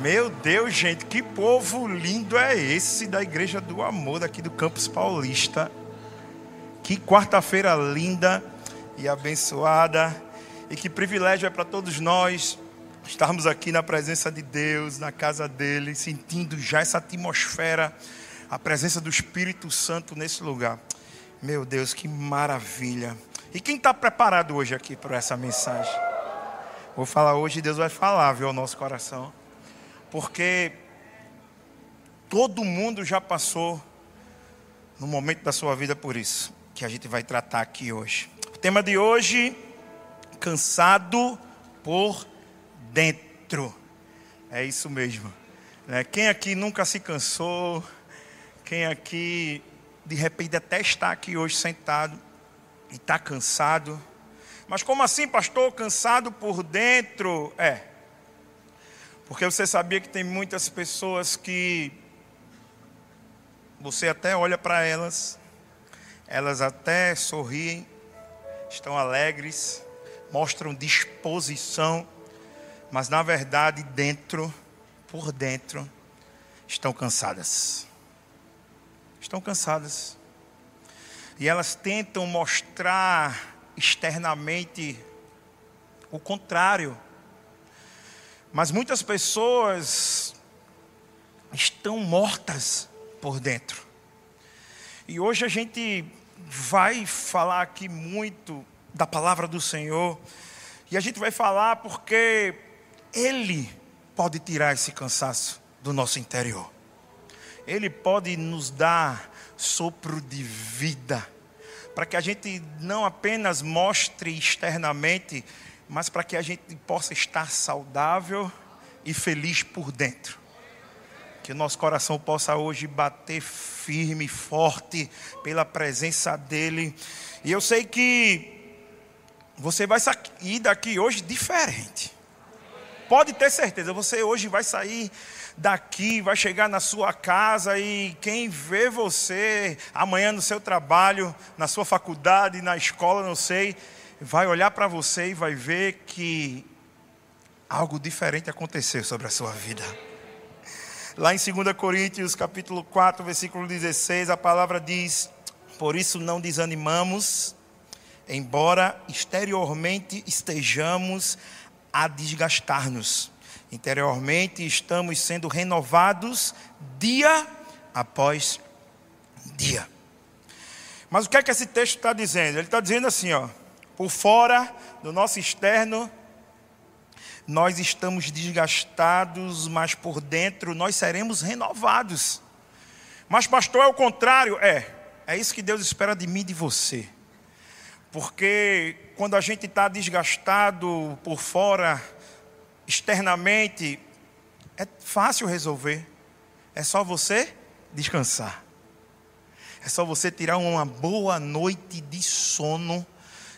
Meu Deus, gente, que povo lindo é esse da Igreja do Amor, daqui do Campus Paulista. Que quarta-feira linda e abençoada. E que privilégio é para todos nós estarmos aqui na presença de Deus, na casa dele, sentindo já essa atmosfera, a presença do Espírito Santo nesse lugar. Meu Deus, que maravilha. E quem está preparado hoje aqui para essa mensagem? Vou falar hoje, Deus vai falar, viu, ao nosso coração. Porque todo mundo já passou no momento da sua vida por isso, que a gente vai tratar aqui hoje. O tema de hoje, cansado por dentro. É isso mesmo. Né? Quem aqui nunca se cansou? Quem aqui de repente até está aqui hoje sentado e está cansado. Mas como assim, pastor? Cansado por dentro? É. Porque você sabia que tem muitas pessoas que você até olha para elas, elas até sorriem, estão alegres, mostram disposição, mas na verdade dentro, por dentro, estão cansadas. Estão cansadas. E elas tentam mostrar externamente o contrário. Mas muitas pessoas estão mortas por dentro. E hoje a gente vai falar aqui muito da palavra do Senhor. E a gente vai falar porque Ele pode tirar esse cansaço do nosso interior. Ele pode nos dar sopro de vida, para que a gente não apenas mostre externamente, mas para que a gente possa estar saudável e feliz por dentro. Que o nosso coração possa hoje bater firme, forte, pela presença dEle. E eu sei que você vai sair daqui hoje diferente. Pode ter certeza, você hoje vai sair daqui, vai chegar na sua casa e quem vê você amanhã no seu trabalho, na sua faculdade, na escola, não sei, vai olhar para você e vai ver que algo diferente aconteceu sobre a sua vida. Lá em 2 Coríntios, capítulo 4, versículo 16, a palavra diz: Por isso não desanimamos, embora exteriormente estejamos a desgastar-nos Interiormente estamos sendo renovados dia após dia. Mas o que é que esse texto está dizendo? Ele está dizendo assim, ó, por fora do nosso externo, nós estamos desgastados, mas por dentro nós seremos renovados. Mas, pastor, é o contrário? É, é isso que Deus espera de mim e de você. Porque quando a gente está desgastado por fora, externamente, é fácil resolver. É só você descansar. É só você tirar uma boa noite de sono.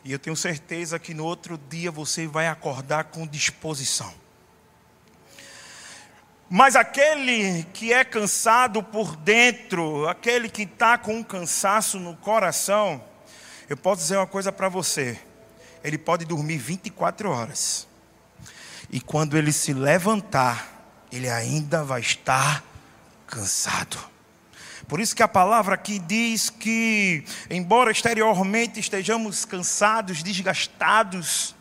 E eu tenho certeza que no outro dia você vai acordar com disposição. Mas aquele que é cansado por dentro, aquele que está com um cansaço no coração, eu posso dizer uma coisa para você: ele pode dormir 24 horas e quando ele se levantar, ele ainda vai estar cansado. Por isso que a palavra aqui diz que, embora exteriormente estejamos cansados, desgastados,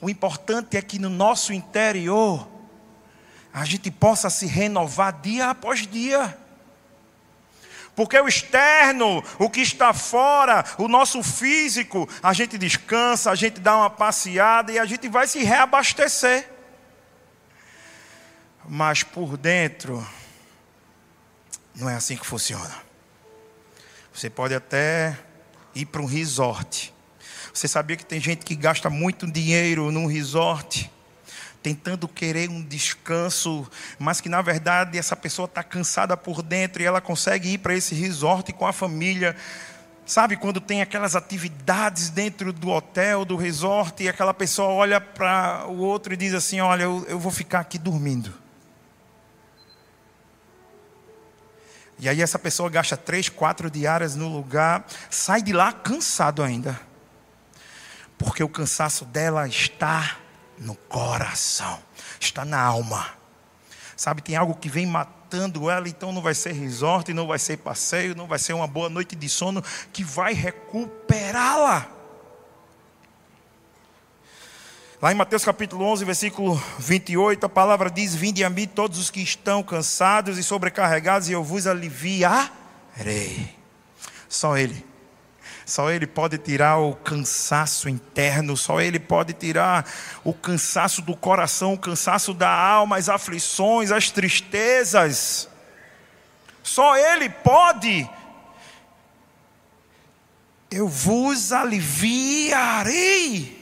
o importante é que no nosso interior a gente possa se renovar dia após dia. Porque o externo, o que está fora, o nosso físico, a gente descansa, a gente dá uma passeada e a gente vai se reabastecer. Mas por dentro, não é assim que funciona. Você pode até ir para um resort. Você sabia que tem gente que gasta muito dinheiro num resort? tentando querer um descanso, mas que na verdade essa pessoa está cansada por dentro e ela consegue ir para esse resort com a família. Sabe quando tem aquelas atividades dentro do hotel, do resort, e aquela pessoa olha para o outro e diz assim: Olha, eu, eu vou ficar aqui dormindo. E aí essa pessoa gasta três, quatro diárias no lugar, sai de lá cansado ainda. Porque o cansaço dela está no coração, está na alma. Sabe, tem algo que vem matando ela, então não vai ser resort, não vai ser passeio, não vai ser uma boa noite de sono que vai recuperá-la. Lá em Mateus capítulo 11, versículo 28, a palavra diz: Vinde a mim todos os que estão cansados e sobrecarregados, e eu vos aliviarei. Só Ele. Só Ele pode tirar o cansaço interno, só Ele pode tirar o cansaço do coração, o cansaço da alma, as aflições, as tristezas. Só Ele pode. Eu vos aliviarei.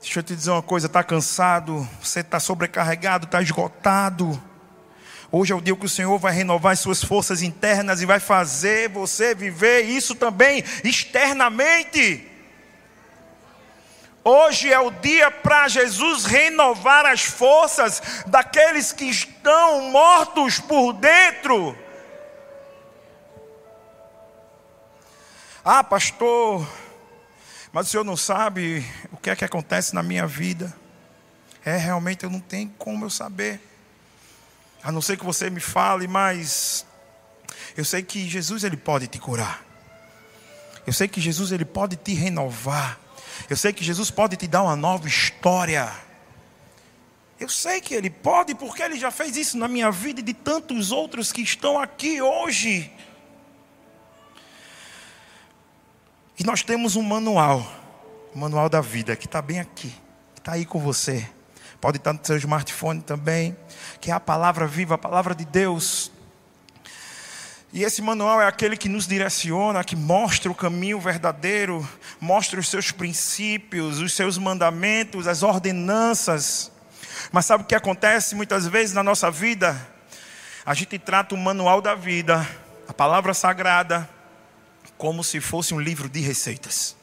Deixa eu te dizer uma coisa: está cansado, você está sobrecarregado, está esgotado. Hoje é o dia que o Senhor vai renovar as suas forças internas e vai fazer você viver isso também externamente. Hoje é o dia para Jesus renovar as forças daqueles que estão mortos por dentro. Ah, pastor, mas o senhor não sabe o que é que acontece na minha vida. É, realmente eu não tenho como eu saber. A não ser que você me fale, mas eu sei que Jesus ele pode te curar. Eu sei que Jesus ele pode te renovar. Eu sei que Jesus pode te dar uma nova história. Eu sei que ele pode porque ele já fez isso na minha vida e de tantos outros que estão aqui hoje. E nós temos um manual, o manual da vida, que está bem aqui, que está aí com você. Pode estar no seu smartphone também, que é a palavra viva, a palavra de Deus. E esse manual é aquele que nos direciona, que mostra o caminho verdadeiro, mostra os seus princípios, os seus mandamentos, as ordenanças. Mas sabe o que acontece muitas vezes na nossa vida? A gente trata o manual da vida, a palavra sagrada, como se fosse um livro de receitas.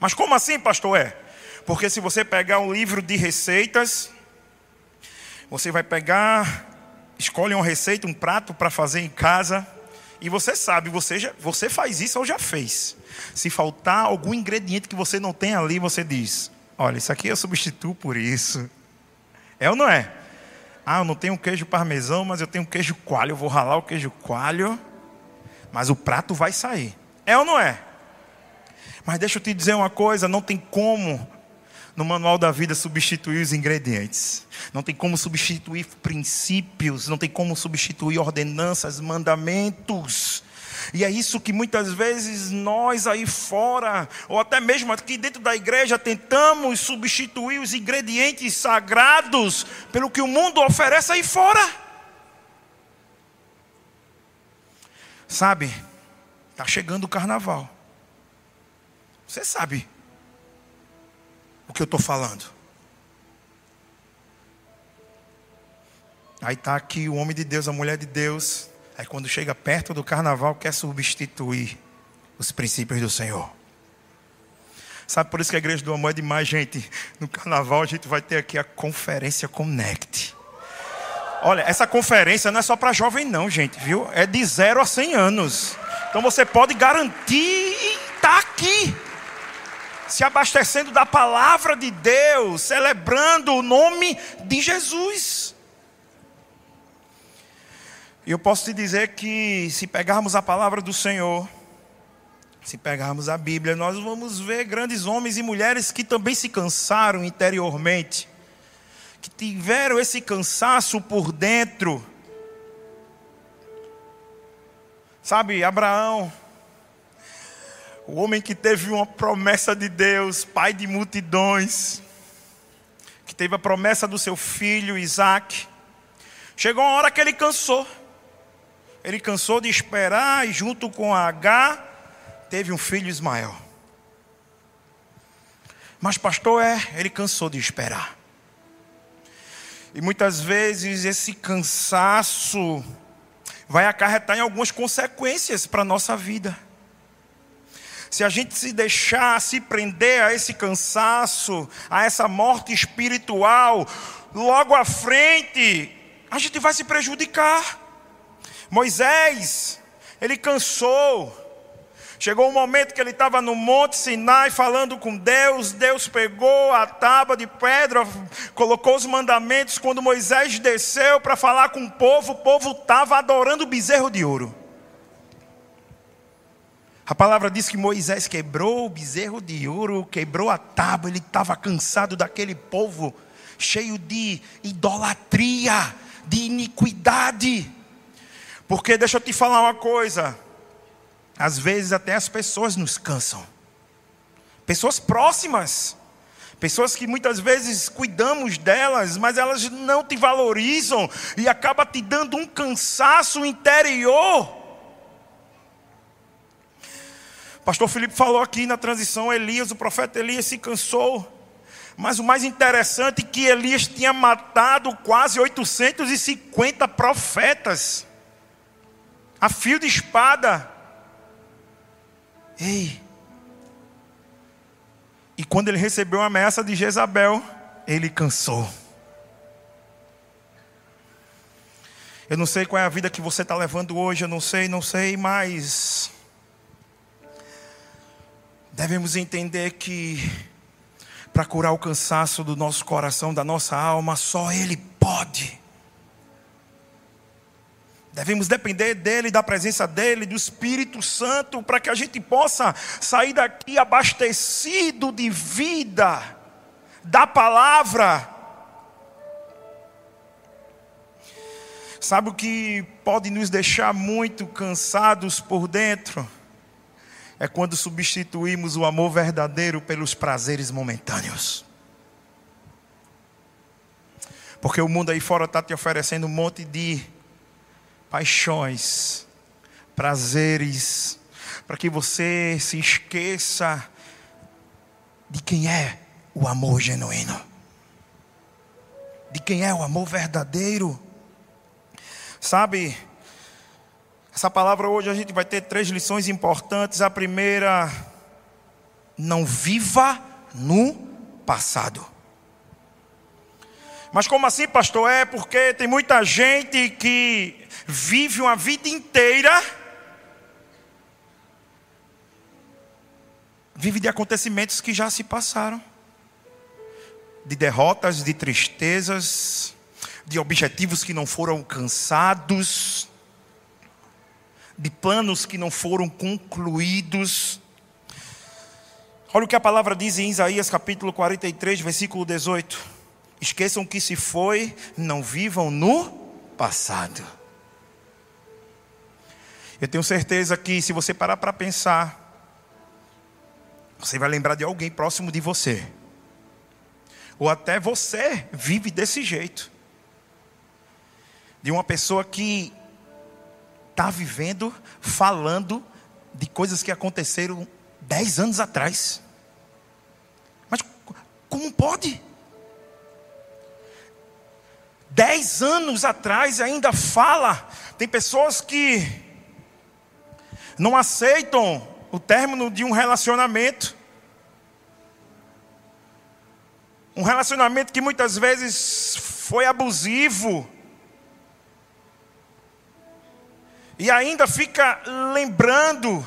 Mas como assim, pastor? É? Porque se você pegar um livro de receitas, você vai pegar, escolhe uma receita, um prato para fazer em casa, e você sabe, você, já, você faz isso ou já fez. Se faltar algum ingrediente que você não tem ali, você diz: Olha, isso aqui eu substituo por isso. É ou não é? Ah, eu não tenho queijo parmesão, mas eu tenho queijo coalho. Eu vou ralar o queijo coalho, mas o prato vai sair. É ou não é? Mas deixa eu te dizer uma coisa: não tem como no manual da vida substituir os ingredientes. Não tem como substituir princípios, não tem como substituir ordenanças, mandamentos. E é isso que muitas vezes nós aí fora, ou até mesmo aqui dentro da igreja, tentamos substituir os ingredientes sagrados pelo que o mundo oferece aí fora. Sabe? Está chegando o carnaval. Você sabe o que eu estou falando. Aí está aqui o homem de Deus, a mulher de Deus. Aí quando chega perto do carnaval, quer substituir os princípios do Senhor. Sabe por isso que a igreja do amor é demais, gente. No carnaval a gente vai ter aqui a conferência Connect. Olha, essa conferência não é só para jovem, não, gente, viu? É de zero a 100 anos. Então você pode garantir estar tá aqui, se abastecendo da palavra de Deus, celebrando o nome de Jesus. E eu posso te dizer que se pegarmos a palavra do Senhor, se pegarmos a Bíblia, nós vamos ver grandes homens e mulheres que também se cansaram interiormente, que tiveram esse cansaço por dentro Sabe, Abraão, o homem que teve uma promessa de Deus, pai de multidões, que teve a promessa do seu filho Isaac, chegou uma hora que ele cansou. Ele cansou de esperar e, junto com H, teve um filho Ismael. Mas, pastor, é, ele cansou de esperar. E muitas vezes esse cansaço vai acarretar em algumas consequências para a nossa vida. Se a gente se deixar se prender a esse cansaço, a essa morte espiritual, logo à frente, a gente vai se prejudicar. Moisés, ele cansou, Chegou um momento que ele estava no Monte Sinai falando com Deus. Deus pegou a tábua de pedra, colocou os mandamentos. Quando Moisés desceu para falar com o povo, o povo estava adorando o bezerro de ouro. A palavra diz que Moisés quebrou o bezerro de ouro, quebrou a tábua, ele estava cansado daquele povo cheio de idolatria, de iniquidade. Porque deixa eu te falar uma coisa, às vezes até as pessoas nos cansam. Pessoas próximas, pessoas que muitas vezes cuidamos delas, mas elas não te valorizam e acaba te dando um cansaço interior. Pastor Felipe falou aqui na transição, Elias, o profeta Elias se cansou. Mas o mais interessante é que Elias tinha matado quase 850 profetas. A fio de espada. Ei. E quando ele recebeu a ameaça de Jezabel, ele cansou. Eu não sei qual é a vida que você está levando hoje, eu não sei, não sei, mas devemos entender que para curar o cansaço do nosso coração, da nossa alma, só Ele pode. Devemos depender dEle, da presença dEle, do Espírito Santo, para que a gente possa sair daqui abastecido de vida, da palavra. Sabe o que pode nos deixar muito cansados por dentro? é quando substituímos o amor verdadeiro pelos prazeres momentâneos. Porque o mundo aí fora está te oferecendo um monte de paixões, prazeres, para que você se esqueça de quem é o amor genuíno, de quem é o amor verdadeiro. Sabe, essa palavra hoje a gente vai ter três lições importantes. A primeira, não viva no passado. Mas como assim, pastor? É porque tem muita gente que vive uma vida inteira vive de acontecimentos que já se passaram. De derrotas, de tristezas, de objetivos que não foram alcançados de planos que não foram concluídos. Olha o que a palavra diz em Isaías capítulo 43, versículo 18: Esqueçam que se foi, não vivam no passado. Eu tenho certeza que se você parar para pensar, você vai lembrar de alguém próximo de você. Ou até você vive desse jeito. De uma pessoa que está vivendo, falando de coisas que aconteceram dez anos atrás. Mas como pode? Dez anos atrás ainda fala. Tem pessoas que não aceitam o término de um relacionamento. Um relacionamento que muitas vezes foi abusivo, e ainda fica lembrando.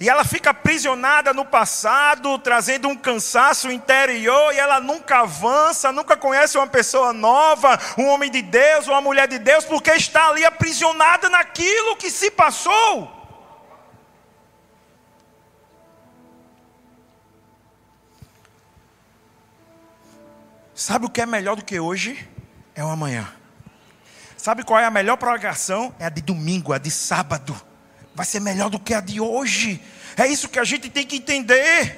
E ela fica aprisionada no passado, trazendo um cansaço interior, e ela nunca avança, nunca conhece uma pessoa nova, um homem de Deus, uma mulher de Deus, porque está ali aprisionada naquilo que se passou. Sabe o que é melhor do que hoje? É o amanhã. Sabe qual é a melhor prorrogação? É a de domingo, a de sábado. Vai ser melhor do que a de hoje. É isso que a gente tem que entender.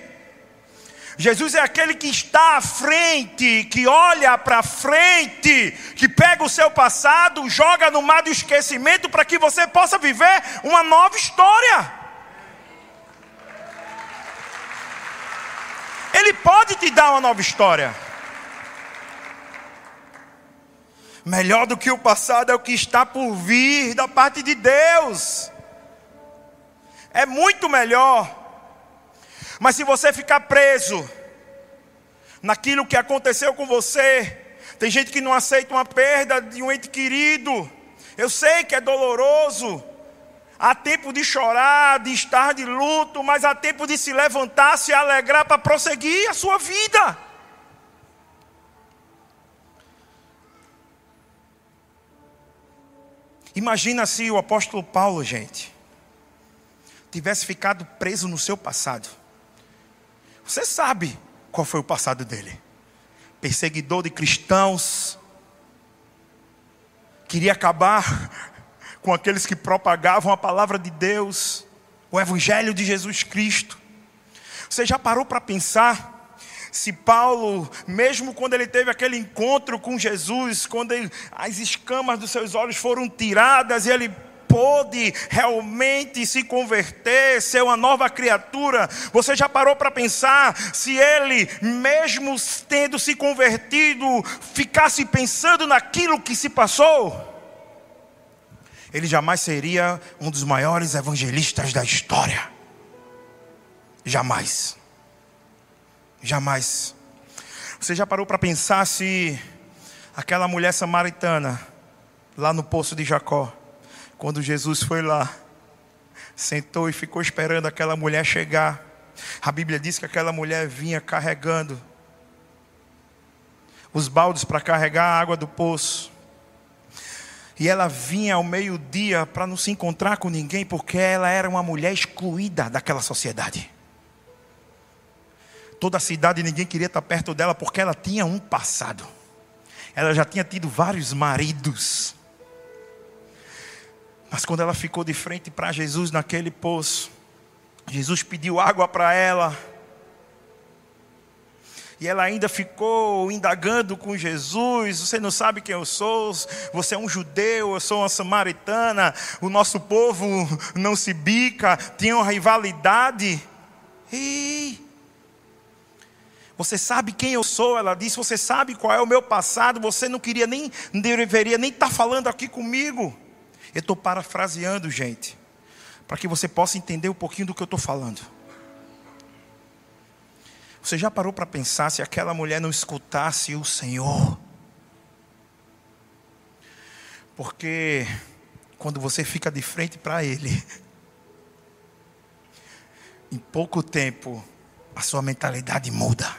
Jesus é aquele que está à frente, que olha para frente, que pega o seu passado, joga no mar do esquecimento para que você possa viver uma nova história. Ele pode te dar uma nova história. Melhor do que o passado é o que está por vir da parte de Deus. É muito melhor. Mas se você ficar preso naquilo que aconteceu com você, tem gente que não aceita uma perda de um ente querido. Eu sei que é doloroso. há tempo de chorar, de estar de luto, mas há tempo de se levantar, se alegrar para prosseguir a sua vida. Imagina se o apóstolo Paulo, gente, tivesse ficado preso no seu passado. Você sabe qual foi o passado dele? Perseguidor de cristãos, queria acabar com aqueles que propagavam a palavra de Deus, o Evangelho de Jesus Cristo. Você já parou para pensar se Paulo, mesmo quando ele teve aquele encontro com Jesus, quando ele, as escamas dos seus olhos foram tiradas e ele pôde realmente se converter, ser uma nova criatura. Você já parou para pensar se ele, mesmo tendo se convertido, ficasse pensando naquilo que se passou? Ele jamais seria um dos maiores evangelistas da história. Jamais. Jamais. Você já parou para pensar se aquela mulher samaritana, lá no poço de Jacó, quando Jesus foi lá, sentou e ficou esperando aquela mulher chegar. A Bíblia diz que aquela mulher vinha carregando os baldes para carregar a água do poço. E ela vinha ao meio-dia para não se encontrar com ninguém, porque ela era uma mulher excluída daquela sociedade. Toda a cidade ninguém queria estar perto dela porque ela tinha um passado. Ela já tinha tido vários maridos. Mas quando ela ficou de frente para Jesus naquele poço, Jesus pediu água para ela. E ela ainda ficou indagando com Jesus: Você não sabe quem eu sou? Você é um judeu, eu sou uma samaritana. O nosso povo não se bica, tinha uma rivalidade. Ei, você sabe quem eu sou? Ela disse: Você sabe qual é o meu passado? Você não queria nem, deveria nem estar falando aqui comigo. Eu estou parafraseando, gente, para que você possa entender um pouquinho do que eu estou falando. Você já parou para pensar se aquela mulher não escutasse o Senhor? Porque quando você fica de frente para Ele, em pouco tempo, a sua mentalidade muda.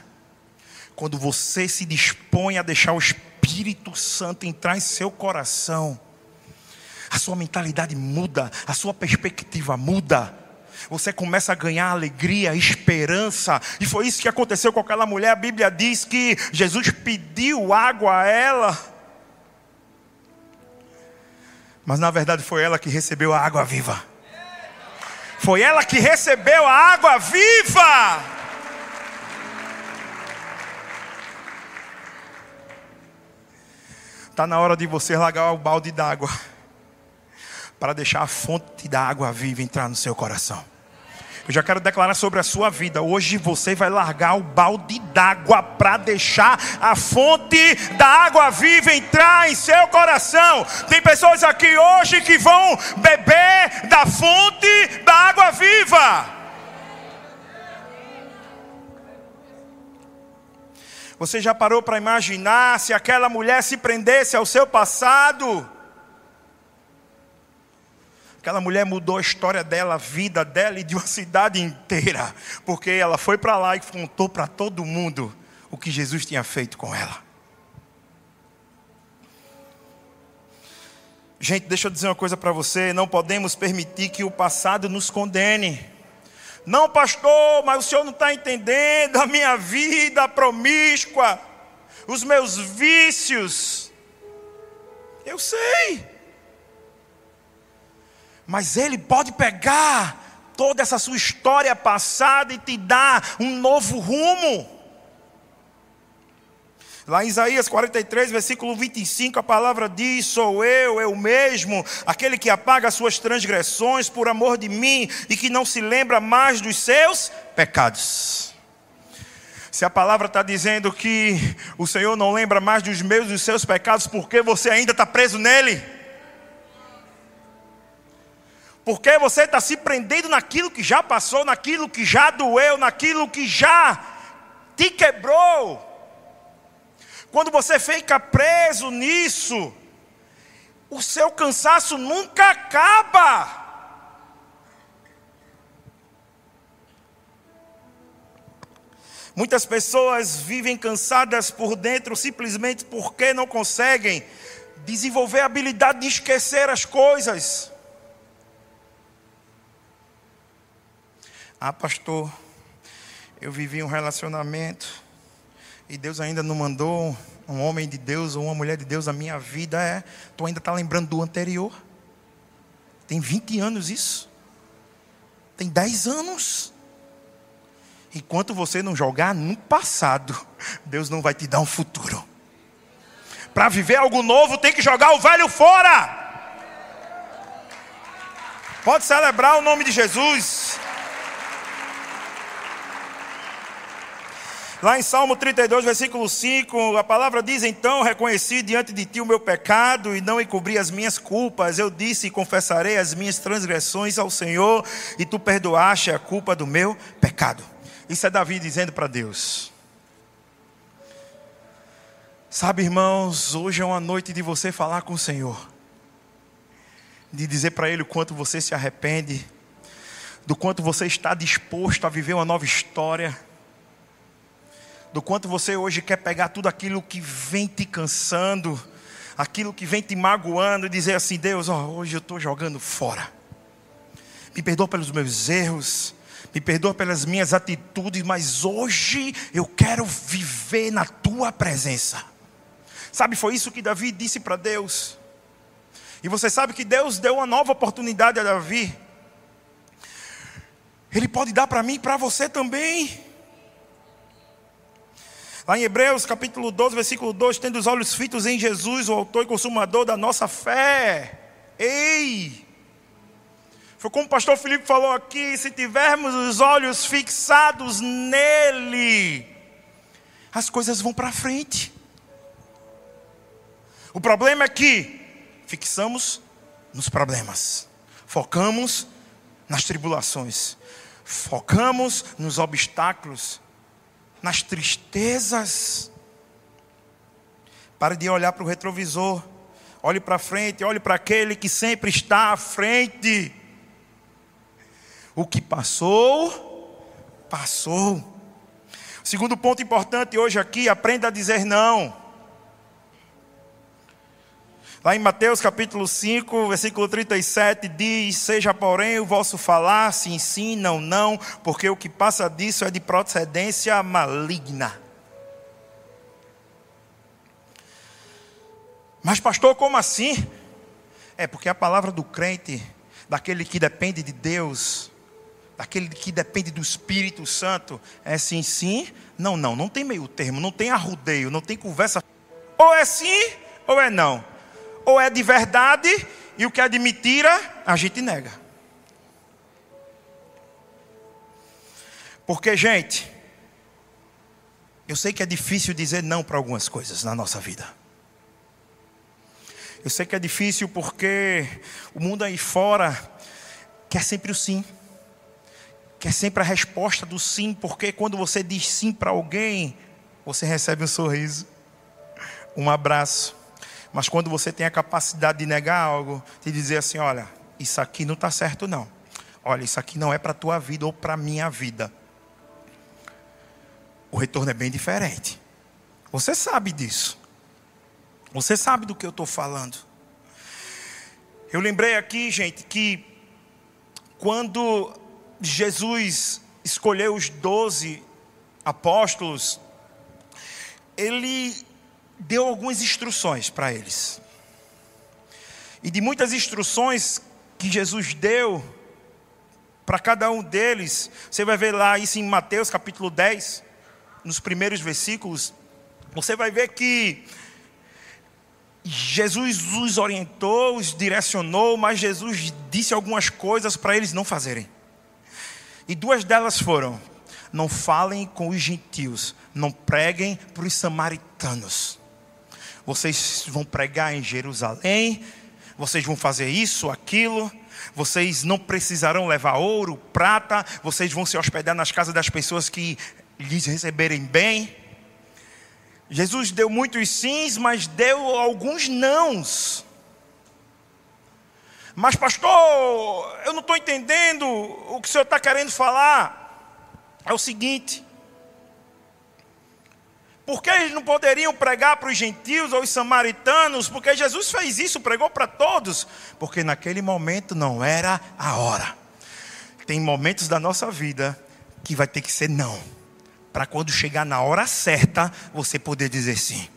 Quando você se dispõe a deixar o Espírito Santo entrar em seu coração, a sua mentalidade muda, a sua perspectiva muda. Você começa a ganhar alegria, esperança, e foi isso que aconteceu com aquela mulher. A Bíblia diz que Jesus pediu água a ela, mas na verdade foi ela que recebeu a água viva. Foi ela que recebeu a água viva. Está na hora de você largar o balde d'água para deixar a fonte da água viva entrar no seu coração. Eu já quero declarar sobre a sua vida. Hoje você vai largar o balde d'água para deixar a fonte da água viva entrar em seu coração. Tem pessoas aqui hoje que vão beber da fonte da água viva. Você já parou para imaginar se aquela mulher se prendesse ao seu passado? Aquela mulher mudou a história dela, a vida dela e de uma cidade inteira, porque ela foi para lá e contou para todo mundo o que Jesus tinha feito com ela. Gente, deixa eu dizer uma coisa para você: não podemos permitir que o passado nos condene. Não, pastor, mas o senhor não está entendendo a minha vida promíscua, os meus vícios. Eu sei. Mas Ele pode pegar toda essa sua história passada e te dar um novo rumo. Lá em Isaías 43, versículo 25, a palavra diz: Sou eu, eu mesmo, aquele que apaga as suas transgressões por amor de mim e que não se lembra mais dos seus pecados. Se a palavra está dizendo que o Senhor não lembra mais dos meus e dos seus pecados, porque você ainda está preso nele? Porque você está se prendendo naquilo que já passou, naquilo que já doeu, naquilo que já te quebrou. Quando você fica preso nisso, o seu cansaço nunca acaba. Muitas pessoas vivem cansadas por dentro simplesmente porque não conseguem desenvolver a habilidade de esquecer as coisas. Ah, pastor, eu vivi um relacionamento e Deus ainda não mandou um homem de Deus ou uma mulher de Deus na minha vida. É, tu ainda está lembrando do anterior? Tem 20 anos isso? Tem 10 anos? Enquanto você não jogar no passado, Deus não vai te dar um futuro. Para viver algo novo, tem que jogar o velho fora. Pode celebrar o nome de Jesus. Lá em Salmo 32, versículo 5, a palavra diz: Então reconheci diante de ti o meu pecado e não encobri as minhas culpas. Eu disse e confessarei as minhas transgressões ao Senhor, e tu perdoaste a culpa do meu pecado. Isso é Davi dizendo para Deus. Sabe, irmãos, hoje é uma noite de você falar com o Senhor, de dizer para Ele o quanto você se arrepende, do quanto você está disposto a viver uma nova história, do quanto você hoje quer pegar tudo aquilo que vem te cansando, aquilo que vem te magoando, e dizer assim: Deus, ó, hoje eu estou jogando fora, me perdoa pelos meus erros, me perdoa pelas minhas atitudes, mas hoje eu quero viver na tua presença. Sabe, foi isso que Davi disse para Deus. E você sabe que Deus deu uma nova oportunidade a Davi. Ele pode dar para mim e para você também. Lá em Hebreus capítulo 12, versículo 2: Tendo os olhos fitos em Jesus, o autor e consumador da nossa fé. Ei! Foi como o pastor Felipe falou aqui: se tivermos os olhos fixados nele, as coisas vão para frente. O problema é que fixamos nos problemas, focamos nas tribulações, focamos nos obstáculos, nas tristezas. Pare de olhar para o retrovisor, olhe para frente, olhe para aquele que sempre está à frente. O que passou, passou. Segundo ponto importante hoje aqui, aprenda a dizer não. Lá em Mateus capítulo 5, versículo 37, diz: Seja, porém, o vosso falar, sim, sim, não, não, porque o que passa disso é de procedência maligna. Mas, pastor, como assim? É porque a palavra do crente, daquele que depende de Deus, daquele que depende do Espírito Santo, é sim, sim, não, não. Não tem meio termo, não tem arrudeio, não tem conversa. Ou é sim, ou é não. Ou é de verdade, e o que é de mentira, a gente nega. Porque, gente, eu sei que é difícil dizer não para algumas coisas na nossa vida. Eu sei que é difícil porque o mundo aí fora quer sempre o sim que é sempre a resposta do sim, porque quando você diz sim para alguém, você recebe um sorriso, um abraço. Mas quando você tem a capacidade de negar algo, de dizer assim: olha, isso aqui não está certo, não. Olha, isso aqui não é para a tua vida ou para a minha vida. O retorno é bem diferente. Você sabe disso. Você sabe do que eu estou falando. Eu lembrei aqui, gente, que quando Jesus escolheu os doze apóstolos, ele deu algumas instruções para eles. E de muitas instruções que Jesus deu para cada um deles, você vai ver lá isso em Mateus capítulo 10, nos primeiros versículos, você vai ver que Jesus os orientou, os direcionou, mas Jesus disse algumas coisas para eles não fazerem. E duas delas foram: não falem com os gentios, não preguem para os samaritanos. Vocês vão pregar em Jerusalém, vocês vão fazer isso, aquilo, vocês não precisarão levar ouro, prata, vocês vão se hospedar nas casas das pessoas que lhes receberem bem. Jesus deu muitos sims, mas deu alguns nãos. Mas, pastor, eu não estou entendendo o que o senhor está querendo falar. É o seguinte: Por que eles não poderiam pregar para os gentios ou os samaritanos? Porque Jesus fez isso, pregou para todos. Porque naquele momento não era a hora. Tem momentos da nossa vida que vai ter que ser não. Para quando chegar na hora certa, você poder dizer sim.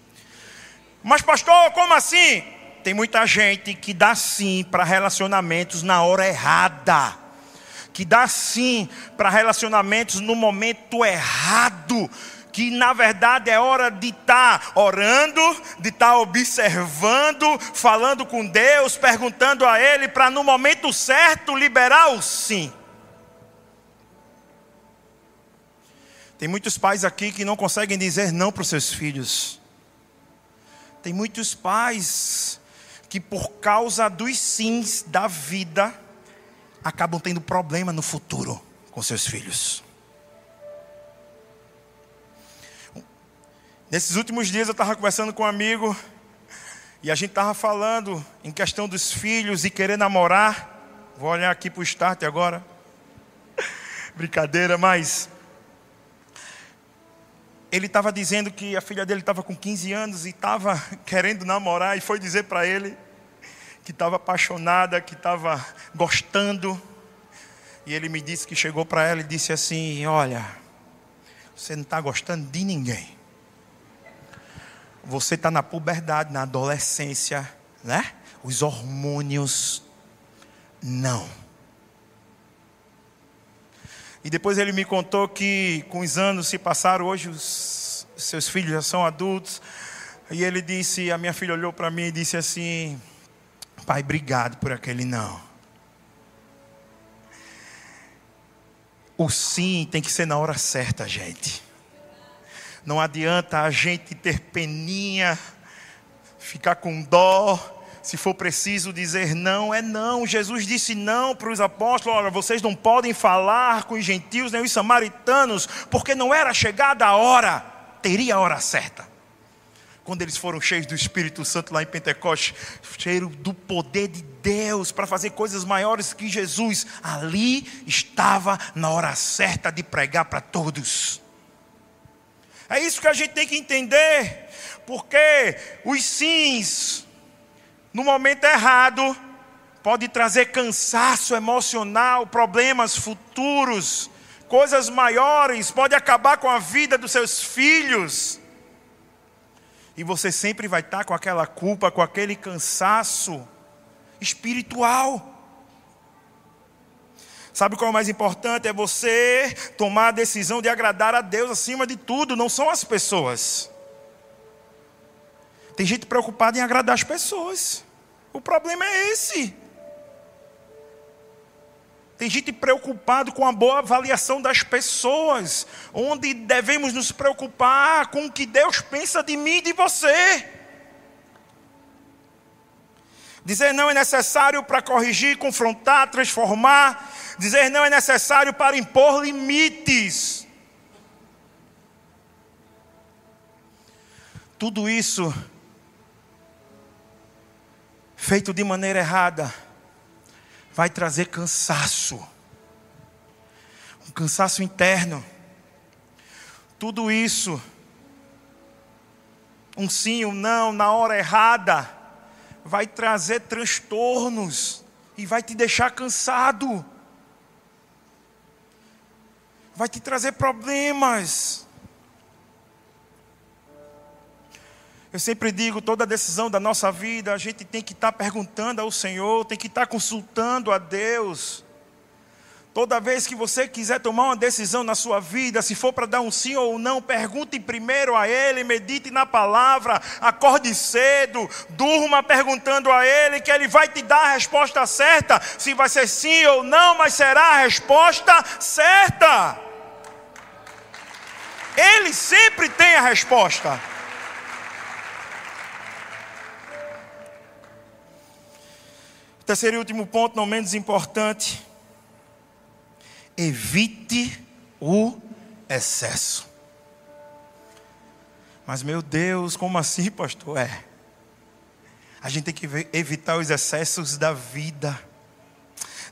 Mas, pastor, como assim? Tem muita gente que dá sim para relacionamentos na hora errada. Que dá sim para relacionamentos no momento errado que na verdade é hora de estar tá orando, de estar tá observando, falando com Deus, perguntando a Ele, para no momento certo liberar o sim. Tem muitos pais aqui que não conseguem dizer não para os seus filhos. Tem muitos pais que, por causa dos sims da vida, acabam tendo problema no futuro com seus filhos. Nesses últimos dias eu estava conversando com um amigo e a gente estava falando em questão dos filhos e querer namorar. Vou olhar aqui para o start agora. Brincadeira, mas ele estava dizendo que a filha dele estava com 15 anos e estava querendo namorar e foi dizer para ele que estava apaixonada, que estava gostando. E ele me disse que chegou para ela e disse assim: Olha, você não está gostando de ninguém. Você está na puberdade, na adolescência, né? Os hormônios. Não. E depois ele me contou que com os anos se passaram, hoje os seus filhos já são adultos. E ele disse, a minha filha olhou para mim e disse assim: Pai, obrigado por aquele não. O sim tem que ser na hora certa, gente. Não adianta a gente ter peninha, ficar com dó, se for preciso dizer não, é não. Jesus disse não para os apóstolos: olha, vocês não podem falar com os gentios nem os samaritanos, porque não era chegada a hora, teria a hora certa. Quando eles foram cheios do Espírito Santo lá em Pentecostes, cheio do poder de Deus para fazer coisas maiores que Jesus, ali estava na hora certa de pregar para todos. É isso que a gente tem que entender, porque os sims, no momento errado, pode trazer cansaço emocional, problemas futuros, coisas maiores, pode acabar com a vida dos seus filhos. E você sempre vai estar com aquela culpa, com aquele cansaço espiritual. Sabe qual é o mais importante? É você tomar a decisão de agradar a Deus acima de tudo, não são as pessoas. Tem gente preocupada em agradar as pessoas. O problema é esse. Tem gente preocupado com a boa avaliação das pessoas, onde devemos nos preocupar com o que Deus pensa de mim e de você. Dizer não é necessário para corrigir, confrontar, transformar. Dizer não é necessário para impor limites. Tudo isso feito de maneira errada vai trazer cansaço. Um cansaço interno. Tudo isso um sim, um não, na hora errada, vai trazer transtornos e vai te deixar cansado vai te trazer problemas. Eu sempre digo, toda decisão da nossa vida, a gente tem que estar tá perguntando ao Senhor, tem que estar tá consultando a Deus. Toda vez que você quiser tomar uma decisão na sua vida, se for para dar um sim ou um não, pergunte primeiro a Ele, medite na palavra, acorde cedo, durma perguntando a Ele, que Ele vai te dar a resposta certa, se vai ser sim ou não, mas será a resposta certa. Ele sempre tem a resposta. Terceiro e último ponto, não menos importante. Evite o excesso. Mas meu Deus, como assim, pastor? É. A gente tem que evitar os excessos da vida.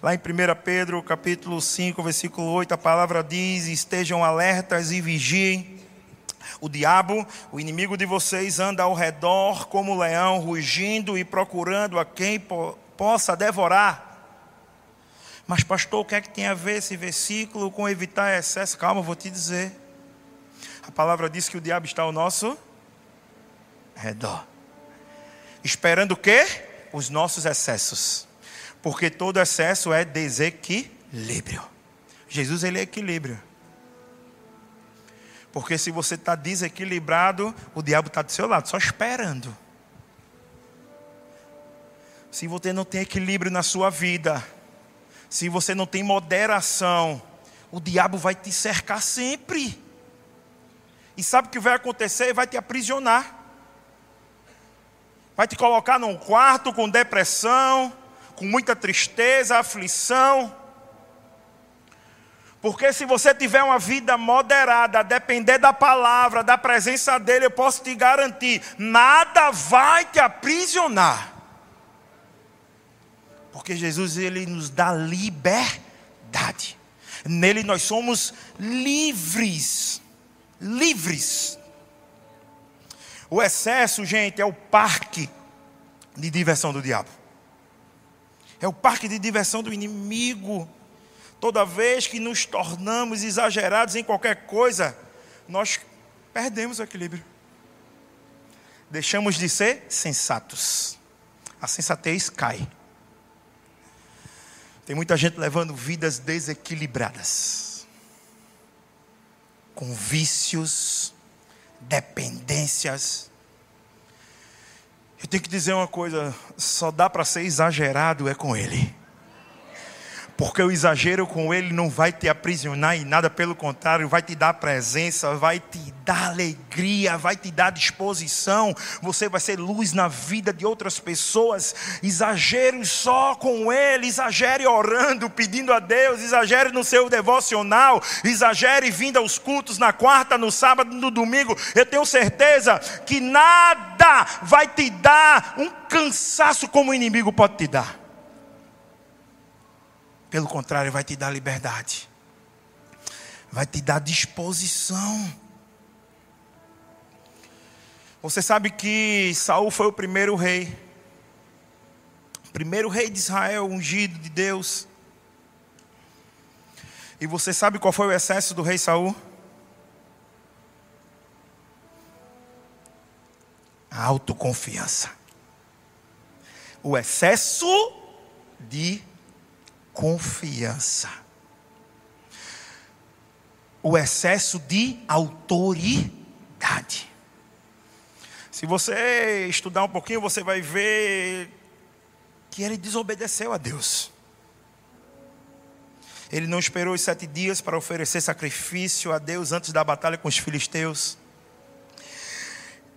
Lá em 1 Pedro, capítulo 5, versículo 8, a palavra diz: "Estejam alertas e vigiem. O diabo, o inimigo de vocês, anda ao redor como leão, rugindo e procurando a quem po possa devorar. Mas, pastor, o que é que tem a ver esse versículo com evitar excesso? Calma, vou te dizer. A palavra diz que o diabo está ao nosso redor. Esperando o quê? Os nossos excessos. Porque todo excesso é desequilíbrio. Jesus, ele é equilíbrio. Porque se você está desequilibrado, o diabo está do seu lado, só esperando. Se você não tem equilíbrio na sua vida, se você não tem moderação, o diabo vai te cercar sempre. E sabe o que vai acontecer? Vai te aprisionar. Vai te colocar num quarto com depressão, com muita tristeza, aflição. Porque se você tiver uma vida moderada, a depender da palavra, da presença dele, eu posso te garantir, nada vai te aprisionar. Porque Jesus ele nos dá liberdade. Nele nós somos livres. Livres. O excesso, gente, é o parque de diversão do diabo. É o parque de diversão do inimigo. Toda vez que nos tornamos exagerados em qualquer coisa, nós perdemos o equilíbrio. Deixamos de ser sensatos. A sensatez cai. Tem muita gente levando vidas desequilibradas, com vícios, dependências. Eu tenho que dizer uma coisa: só dá para ser exagerado é com Ele. Porque o exagero com ele não vai te aprisionar em nada, pelo contrário, vai te dar presença, vai te dar alegria, vai te dar disposição. Você vai ser luz na vida de outras pessoas. Exagere só com ele, exagere orando, pedindo a Deus, exagere no seu devocional, exagere vindo aos cultos na quarta, no sábado, no domingo. Eu tenho certeza que nada vai te dar um cansaço como o inimigo pode te dar. Pelo contrário, vai te dar liberdade. Vai te dar disposição. Você sabe que Saul foi o primeiro rei. Primeiro rei de Israel, ungido de Deus. E você sabe qual foi o excesso do rei Saul? A autoconfiança. O excesso de confiança. O excesso de autoridade. Se você estudar um pouquinho, você vai ver que ele desobedeceu a Deus. Ele não esperou os sete dias para oferecer sacrifício a Deus antes da batalha com os filisteus.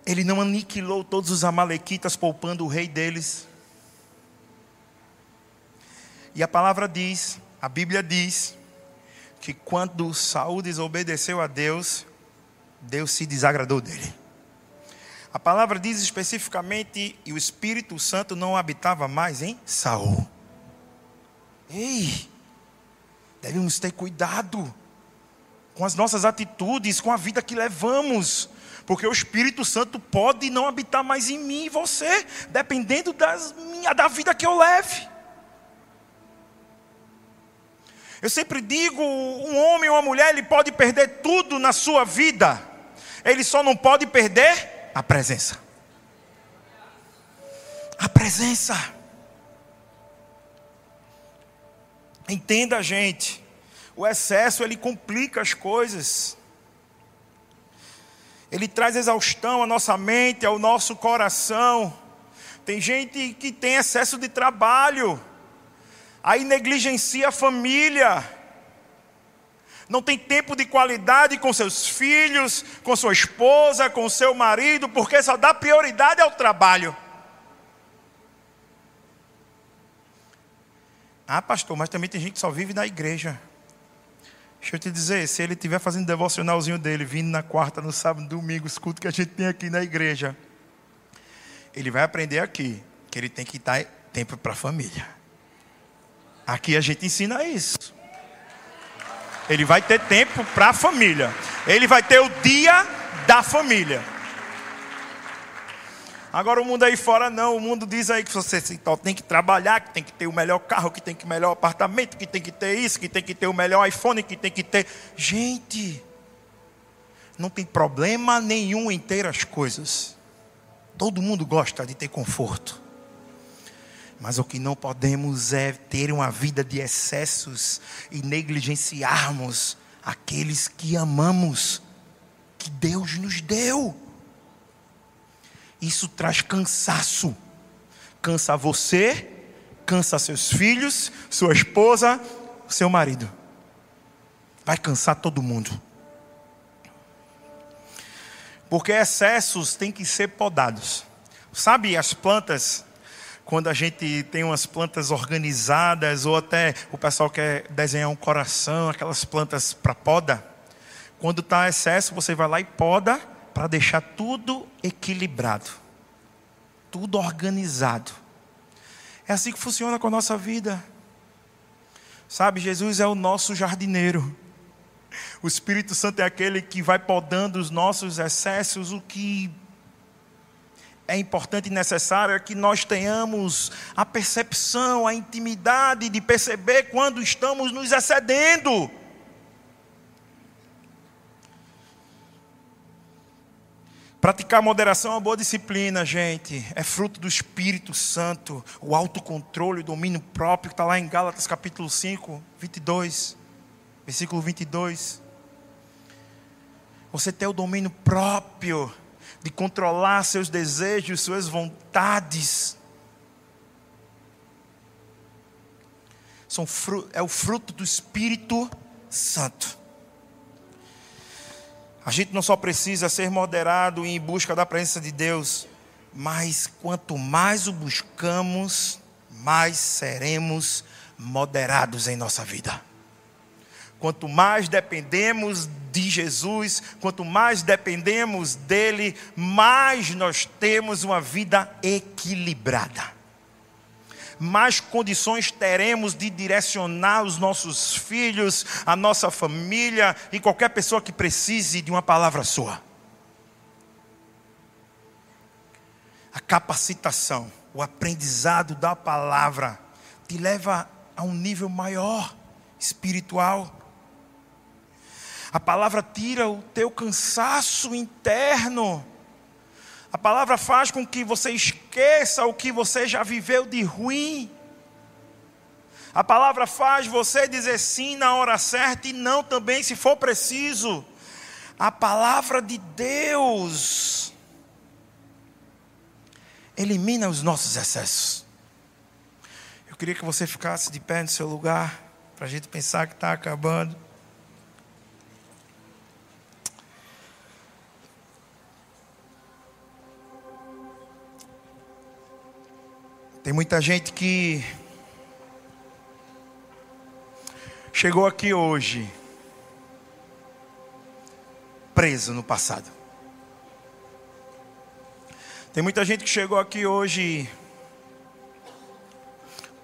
Ele não aniquilou todos os amalequitas, poupando o rei deles. E a palavra diz, a Bíblia diz, que quando Saul desobedeceu a Deus, Deus se desagradou dele. A palavra diz especificamente, e o Espírito Santo não habitava mais em Saul. Ei, devemos ter cuidado com as nossas atitudes, com a vida que levamos, porque o Espírito Santo pode não habitar mais em mim e você, dependendo das da vida que eu leve. Eu sempre digo: um homem ou uma mulher, ele pode perder tudo na sua vida, ele só não pode perder a presença. A presença. Entenda, gente, o excesso ele complica as coisas. Ele traz exaustão à nossa mente, ao nosso coração. Tem gente que tem excesso de trabalho aí negligencia a família, não tem tempo de qualidade com seus filhos, com sua esposa, com seu marido, porque só dá prioridade ao trabalho. Ah, pastor, mas também tem gente que só vive na igreja. Deixa eu te dizer, se ele estiver fazendo devocionalzinho dele, vindo na quarta, no sábado, domingo, escuta que a gente tem aqui na igreja, ele vai aprender aqui que ele tem que dar tempo para a família. Aqui a gente ensina isso. Ele vai ter tempo para a família. Ele vai ter o dia da família. Agora o mundo aí fora não, o mundo diz aí que você tem que trabalhar, que tem que ter o melhor carro, que tem que ter o melhor apartamento, que tem que ter isso, que tem que ter o melhor iPhone, que tem que ter. Gente, não tem problema nenhum em ter as coisas. Todo mundo gosta de ter conforto. Mas o que não podemos é ter uma vida de excessos e negligenciarmos aqueles que amamos, que Deus nos deu. Isso traz cansaço. Cansa você, cansa seus filhos, sua esposa, seu marido. Vai cansar todo mundo. Porque excessos têm que ser podados. Sabe as plantas, quando a gente tem umas plantas organizadas, ou até o pessoal quer desenhar um coração, aquelas plantas para poda. Quando está excesso, você vai lá e poda para deixar tudo equilibrado, tudo organizado. É assim que funciona com a nossa vida. Sabe, Jesus é o nosso jardineiro. O Espírito Santo é aquele que vai podando os nossos excessos, o que é importante e necessário é que nós tenhamos a percepção, a intimidade de perceber quando estamos nos excedendo. Praticar moderação é uma boa disciplina, gente. É fruto do Espírito Santo, o autocontrole, o domínio próprio, que está lá em Gálatas capítulo 5, 22, versículo 22. Você tem o domínio próprio de controlar seus desejos, suas vontades. São é o fruto do Espírito Santo. A gente não só precisa ser moderado em busca da presença de Deus, mas quanto mais o buscamos, mais seremos moderados em nossa vida. Quanto mais dependemos de Jesus, quanto mais dependemos dele, mais nós temos uma vida equilibrada mais condições teremos de direcionar os nossos filhos, a nossa família e qualquer pessoa que precise de uma palavra sua. A capacitação, o aprendizado da palavra te leva a um nível maior espiritual. A palavra tira o teu cansaço interno a palavra faz com que você esqueça o que você já viveu de ruim. A palavra faz você dizer sim na hora certa e não também se for preciso. A palavra de Deus elimina os nossos excessos. Eu queria que você ficasse de pé no seu lugar, para a gente pensar que está acabando. Tem muita gente que chegou aqui hoje preso no passado. Tem muita gente que chegou aqui hoje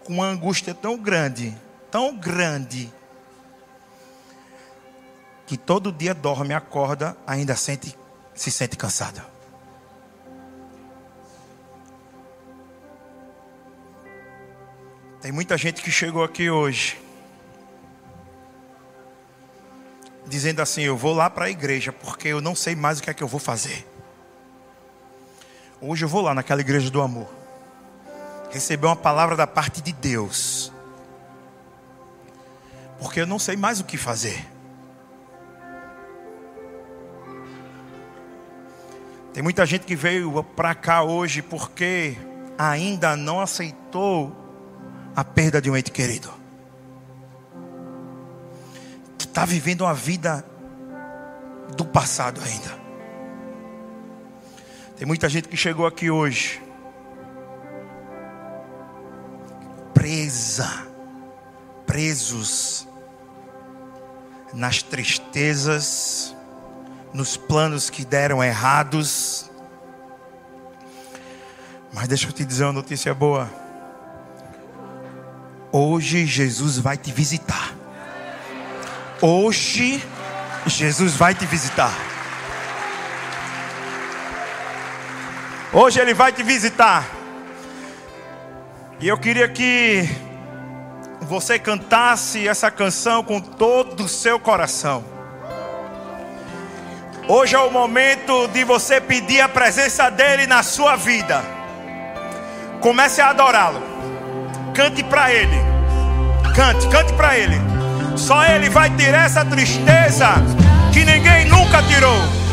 com uma angústia tão grande, tão grande, que todo dia dorme, acorda, ainda sente, se sente cansada. Tem muita gente que chegou aqui hoje dizendo assim: Eu vou lá para a igreja porque eu não sei mais o que é que eu vou fazer. Hoje eu vou lá naquela igreja do amor, receber uma palavra da parte de Deus, porque eu não sei mais o que fazer. Tem muita gente que veio para cá hoje porque ainda não aceitou a perda de um ente querido. Que está vivendo uma vida do passado ainda. Tem muita gente que chegou aqui hoje presa, presos nas tristezas, nos planos que deram errados. Mas deixa eu te dizer uma notícia boa. Hoje Jesus vai te visitar. Hoje Jesus vai te visitar. Hoje Ele vai te visitar. E eu queria que você cantasse essa canção com todo o seu coração. Hoje é o momento de você pedir a presença dEle na sua vida. Comece a adorá-lo. Cante para Ele. Cante, cante para Ele. Só Ele vai tirar essa tristeza que ninguém nunca tirou.